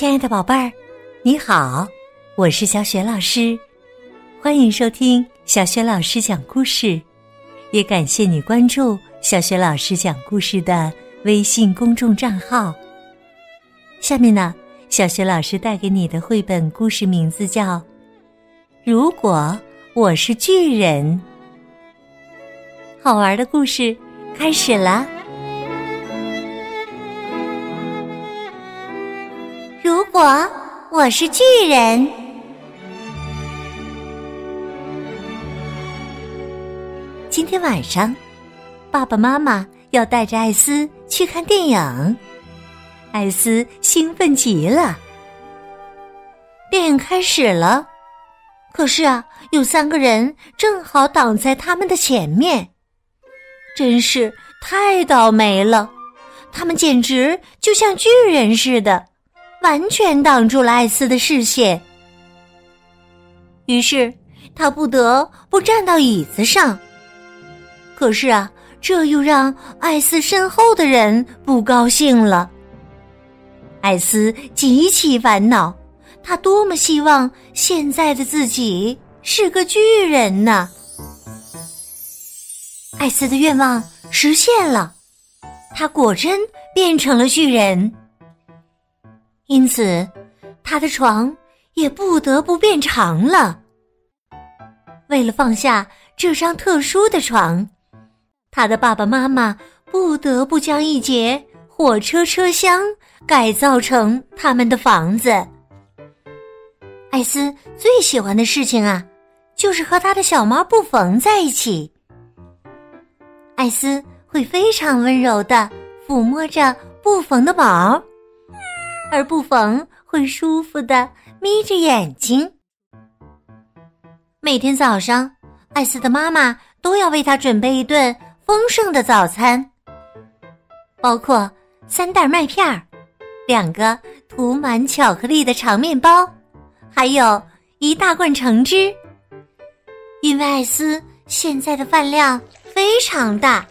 亲爱的宝贝儿，你好，我是小雪老师，欢迎收听小雪老师讲故事，也感谢你关注小雪老师讲故事的微信公众账号。下面呢，小雪老师带给你的绘本故事名字叫《如果我是巨人》，好玩的故事开始了。我我是巨人，今天晚上，爸爸妈妈要带着艾斯去看电影。艾斯兴奋极了。电影开始了，可是啊，有三个人正好挡在他们的前面，真是太倒霉了。他们简直就像巨人似的。完全挡住了艾斯的视线，于是他不得不站到椅子上。可是啊，这又让艾斯身后的人不高兴了。艾斯极其烦恼，他多么希望现在的自己是个巨人呢！艾斯的愿望实现了，他果真变成了巨人。因此，他的床也不得不变长了。为了放下这张特殊的床，他的爸爸妈妈不得不将一节火车车厢改造成他们的房子。艾斯最喜欢的事情啊，就是和他的小猫布冯在一起。艾斯会非常温柔的抚摸着布冯的毛。而布冯会舒服的眯着眼睛。每天早上，艾斯的妈妈都要为他准备一顿丰盛的早餐，包括三袋麦片儿、两个涂满巧克力的长面包，还有一大罐橙汁。因为艾斯现在的饭量非常大。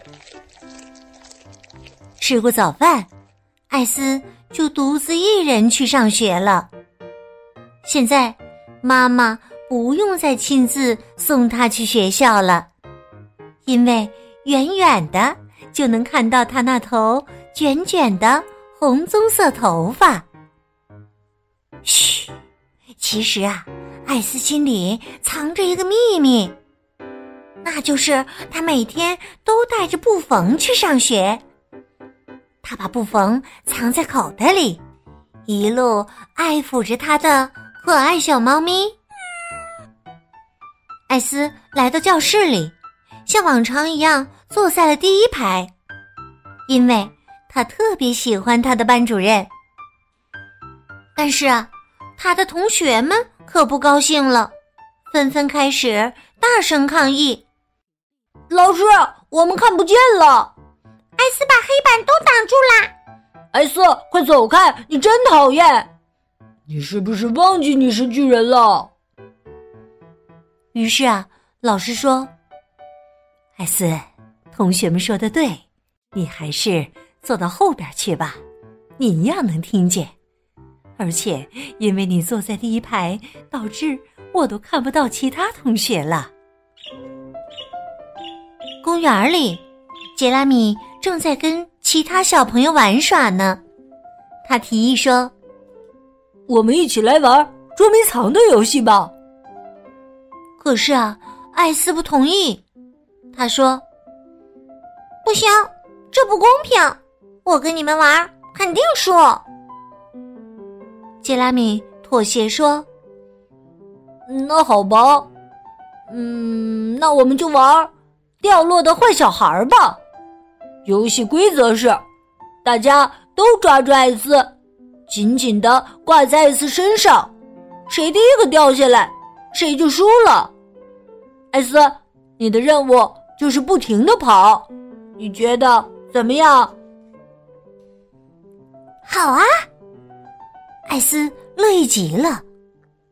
吃过早饭，艾斯。就独自一人去上学了。现在，妈妈不用再亲自送他去学校了，因为远远的就能看到他那头卷卷的红棕色头发。嘘，其实啊，艾斯心里藏着一个秘密，那就是他每天都带着布缝去上学。他把布缝藏在口袋里，一路爱抚着他的可爱小猫咪。艾斯来到教室里，像往常一样坐在了第一排，因为他特别喜欢他的班主任。但是啊，他的同学们可不高兴了，纷纷开始大声抗议：“老师，我们看不见了。”艾斯把黑板都挡住啦！艾斯，快走开！你真讨厌！你是不是忘记你是巨人了？于是啊，老师说：“艾斯，同学们说的对，你还是坐到后边去吧，你一样能听见。而且因为你坐在第一排，导致我都看不到其他同学了。”公园里，杰拉米。正在跟其他小朋友玩耍呢，他提议说：“我们一起来玩捉迷藏的游戏吧。”可是啊，艾斯不同意。他说：“不行，这不公平！我跟你们玩肯定输。”杰拉米妥协说：“那好吧，嗯，那我们就玩掉落的坏小孩吧。”游戏规则是，大家都抓住艾斯，紧紧的挂在艾斯身上，谁第一个掉下来，谁就输了。艾斯，你的任务就是不停的跑，你觉得怎么样？好啊，艾斯乐意极了，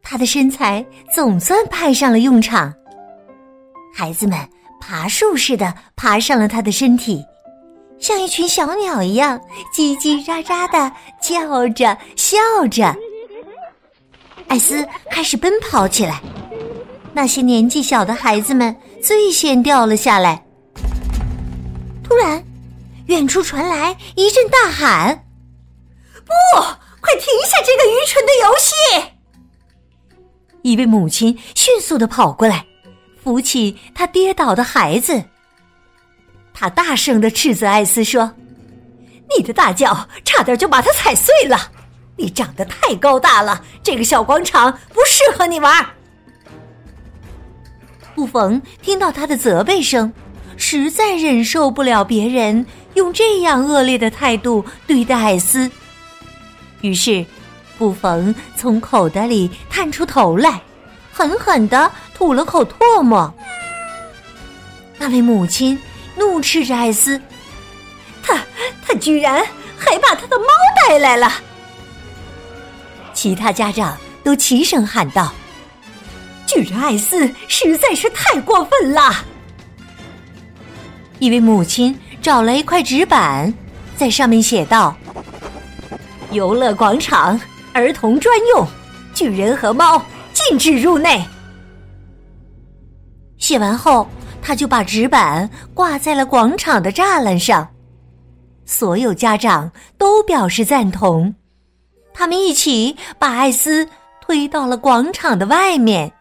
他的身材总算派上了用场。孩子们爬树似的爬上了他的身体。像一群小鸟一样叽叽喳喳的叫着笑着。艾斯开始奔跑起来，那些年纪小的孩子们最先掉了下来。突然，远处传来一阵大喊：“不，快停下这个愚蠢的游戏！”一位母亲迅速的跑过来，扶起他跌倒的孩子。他大声的斥责艾斯说：“你的大脚差点就把它踩碎了！你长得太高大了，这个小广场不适合你玩。”布冯听到他的责备声，实在忍受不了别人用这样恶劣的态度对待艾斯，于是。布冯从口袋里探出头来，狠狠的吐了口唾沫。那位母亲怒斥着艾斯：“他他居然还把他的猫带来了！”其他家长都齐声喊道：“巨人艾斯实在是太过分了！”一位母亲找来一块纸板，在上面写道：“游乐广场。”儿童专用，巨人和猫禁止入内。写完后，他就把纸板挂在了广场的栅栏上。所有家长都表示赞同，他们一起把艾斯推到了广场的外面。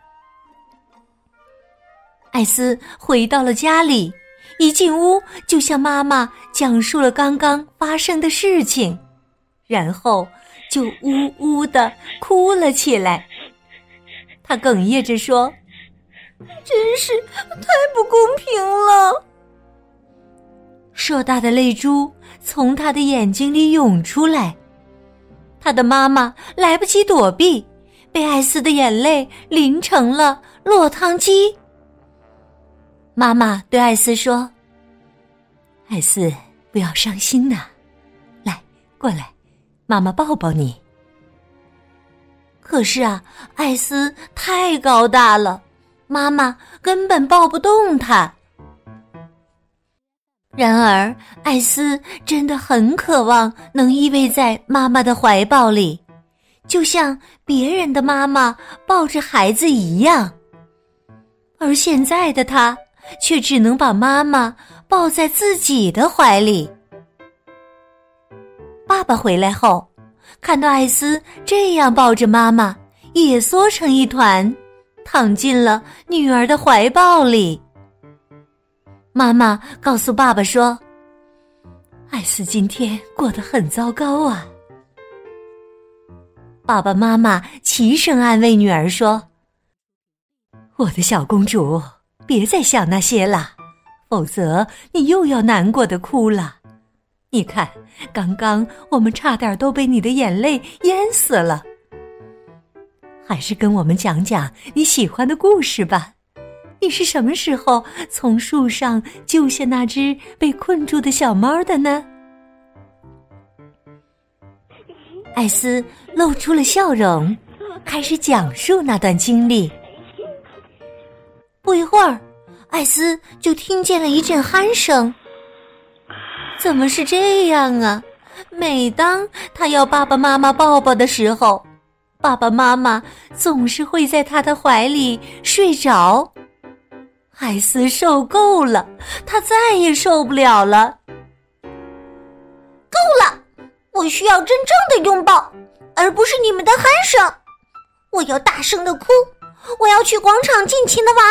艾斯回到了家里，一进屋就向妈妈讲述了刚刚发生的事情，然后。就呜呜的哭了起来。他哽咽着说：“真是太不公平了。”硕大的泪珠从他的眼睛里涌出来。他的妈妈来不及躲避，被艾斯的眼泪淋成了落汤鸡。妈妈对艾斯说：“艾斯，不要伤心呐，来，过来。”妈妈抱抱你。可是啊，艾斯太高大了，妈妈根本抱不动他。然而，艾斯真的很渴望能依偎在妈妈的怀抱里，就像别人的妈妈抱着孩子一样。而现在的他，却只能把妈妈抱在自己的怀里。爸爸回来后，看到艾斯这样抱着妈妈，也缩成一团，躺进了女儿的怀抱里。妈妈告诉爸爸说：“艾斯今天过得很糟糕啊。”爸爸妈妈齐声安慰女儿说：“我的小公主，别再想那些了，否则你又要难过的哭了。”你看，刚刚我们差点都被你的眼泪淹死了。还是跟我们讲讲你喜欢的故事吧。你是什么时候从树上救下那只被困住的小猫的呢？艾斯露出了笑容，开始讲述那段经历。不一会儿，艾斯就听见了一阵鼾声。怎么是这样啊？每当他要爸爸妈妈抱抱的时候，爸爸妈妈总是会在他的怀里睡着。艾斯受够了，他再也受不了了。够了！我需要真正的拥抱，而不是你们的鼾声。我要大声的哭，我要去广场尽情的玩，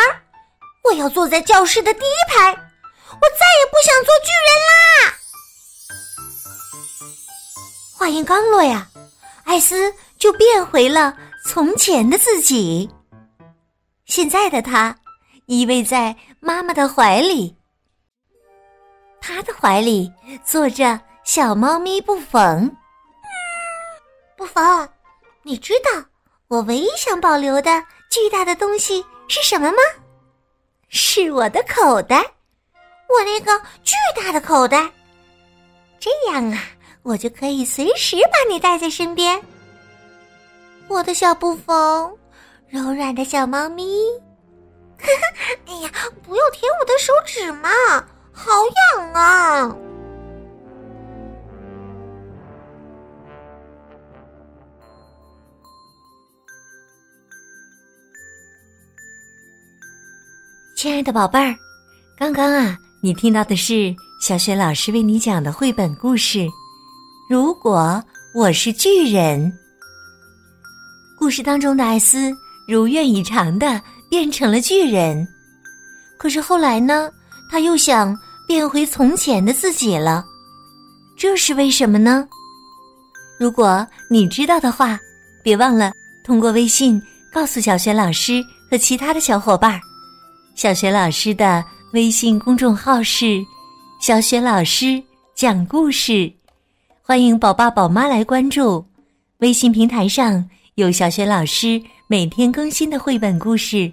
我要坐在教室的第一排。我再也不想做巨人啦！话音刚落呀，艾斯就变回了从前的自己。现在的他依偎在妈妈的怀里，他的怀里坐着小猫咪布冯。布冯，你知道我唯一想保留的巨大的东西是什么吗？是我的口袋，我那个巨大的口袋。这样啊。我就可以随时把你带在身边，我的小布冯，柔软的小猫咪，哈哈！哎呀，不要舔我的手指嘛，好痒啊！亲爱的宝贝儿，刚刚啊，你听到的是小雪老师为你讲的绘本故事。如果我是巨人》。故事当中的艾斯如愿以偿的变成了巨人，可是后来呢，他又想变回从前的自己了，这是为什么呢？如果你知道的话，别忘了通过微信告诉小雪老师和其他的小伙伴。小雪老师的微信公众号是“小雪老师讲故事”，欢迎宝爸宝妈来关注。微信平台上有小学老师每天更新的绘本故事，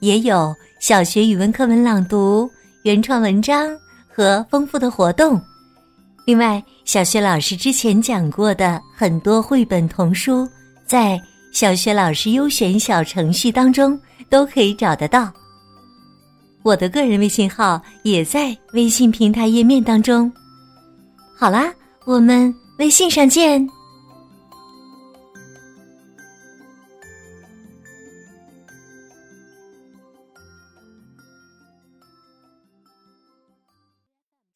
也有小学语文课文朗读、原创文章和丰富的活动。另外，小学老师之前讲过的很多绘本童书，在小学老师优选小程序当中都可以找得到。我的个人微信号也在微信平台页面当中。好啦，我们微信上见。